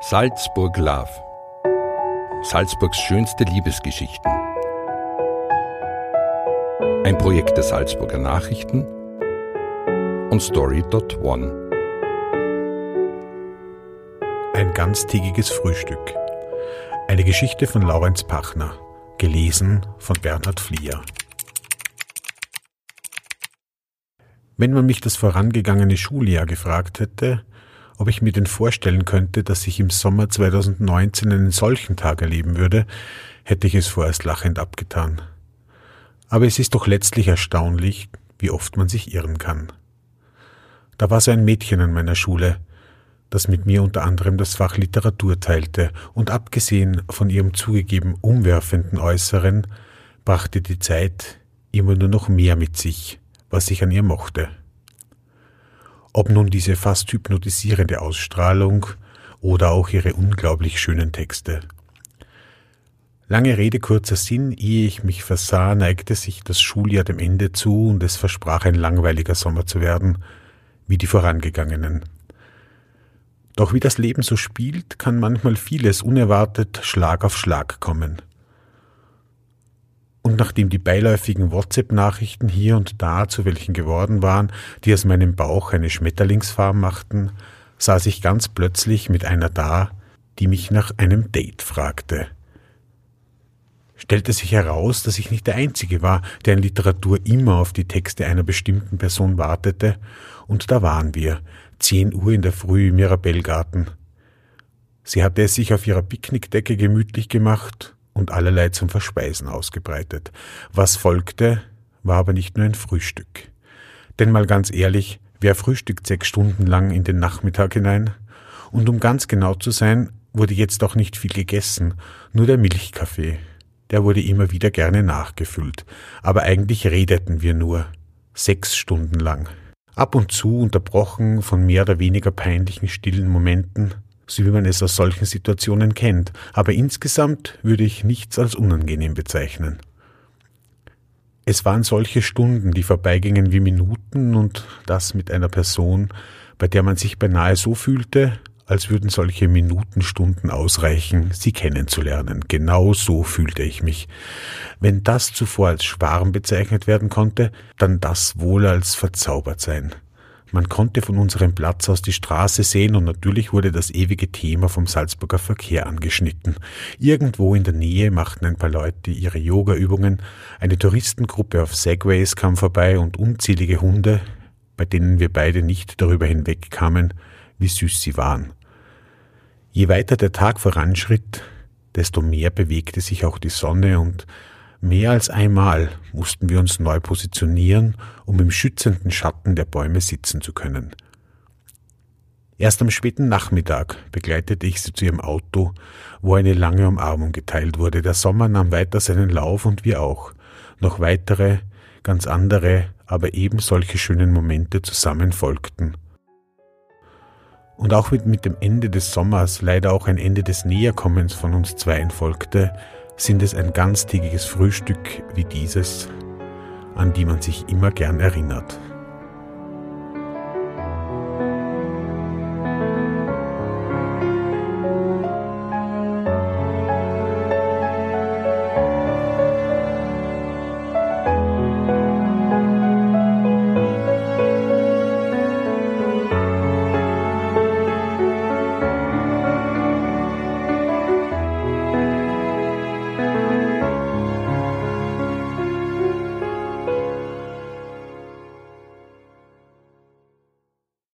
Salzburg Love. Salzburgs schönste Liebesgeschichten. Ein Projekt der Salzburger Nachrichten und Story.one. Ein ganztägiges Frühstück. Eine Geschichte von Laurenz Pachner. Gelesen von Bernhard Fliehr. Wenn man mich das vorangegangene Schuljahr gefragt hätte, ob ich mir denn vorstellen könnte, dass ich im Sommer 2019 einen solchen Tag erleben würde, hätte ich es vorerst lachend abgetan. Aber es ist doch letztlich erstaunlich, wie oft man sich irren kann. Da war so ein Mädchen an meiner Schule, das mit mir unter anderem das Fach Literatur teilte, und abgesehen von ihrem zugegeben umwerfenden Äußeren, brachte die Zeit immer nur noch mehr mit sich, was ich an ihr mochte. Ob nun diese fast hypnotisierende Ausstrahlung oder auch ihre unglaublich schönen Texte. Lange Rede, kurzer Sinn, ehe ich mich versah, neigte sich das Schuljahr dem Ende zu und es versprach ein langweiliger Sommer zu werden, wie die vorangegangenen. Doch wie das Leben so spielt, kann manchmal vieles unerwartet Schlag auf Schlag kommen. Und nachdem die beiläufigen WhatsApp-Nachrichten hier und da zu welchen geworden waren, die aus meinem Bauch eine Schmetterlingsfarm machten, saß ich ganz plötzlich mit einer da, die mich nach einem Date fragte. Stellte sich heraus, dass ich nicht der Einzige war, der in Literatur immer auf die Texte einer bestimmten Person wartete, und da waren wir, zehn Uhr in der Früh im Mirabellgarten. Sie hatte es sich auf ihrer Picknickdecke gemütlich gemacht und allerlei zum Verspeisen ausgebreitet. Was folgte, war aber nicht nur ein Frühstück. Denn mal ganz ehrlich, wer frühstückt sechs Stunden lang in den Nachmittag hinein? Und um ganz genau zu sein, wurde jetzt auch nicht viel gegessen, nur der Milchkaffee. Der wurde immer wieder gerne nachgefüllt. Aber eigentlich redeten wir nur. Sechs Stunden lang. Ab und zu unterbrochen von mehr oder weniger peinlichen stillen Momenten, so wie man es aus solchen Situationen kennt, aber insgesamt würde ich nichts als unangenehm bezeichnen. Es waren solche Stunden, die vorbeigingen wie Minuten und das mit einer Person, bei der man sich beinahe so fühlte, als würden solche Minutenstunden ausreichen, sie kennenzulernen. Genau so fühlte ich mich. Wenn das zuvor als Schwarm bezeichnet werden konnte, dann das wohl als verzaubert sein. Man konnte von unserem Platz aus die Straße sehen und natürlich wurde das ewige Thema vom Salzburger Verkehr angeschnitten. Irgendwo in der Nähe machten ein paar Leute ihre Yoga-Übungen, eine Touristengruppe auf Segways kam vorbei und unzählige Hunde, bei denen wir beide nicht darüber hinwegkamen, wie süß sie waren. Je weiter der Tag voranschritt, desto mehr bewegte sich auch die Sonne und Mehr als einmal mussten wir uns neu positionieren, um im schützenden Schatten der Bäume sitzen zu können. Erst am späten Nachmittag begleitete ich sie zu ihrem Auto, wo eine lange Umarmung geteilt wurde. Der Sommer nahm weiter seinen Lauf und wir auch. Noch weitere, ganz andere, aber eben solche schönen Momente zusammen folgten. Und auch mit, mit dem Ende des Sommers leider auch ein Ende des Näherkommens von uns zweien folgte, sind es ein ganztägiges Frühstück wie dieses, an die man sich immer gern erinnert.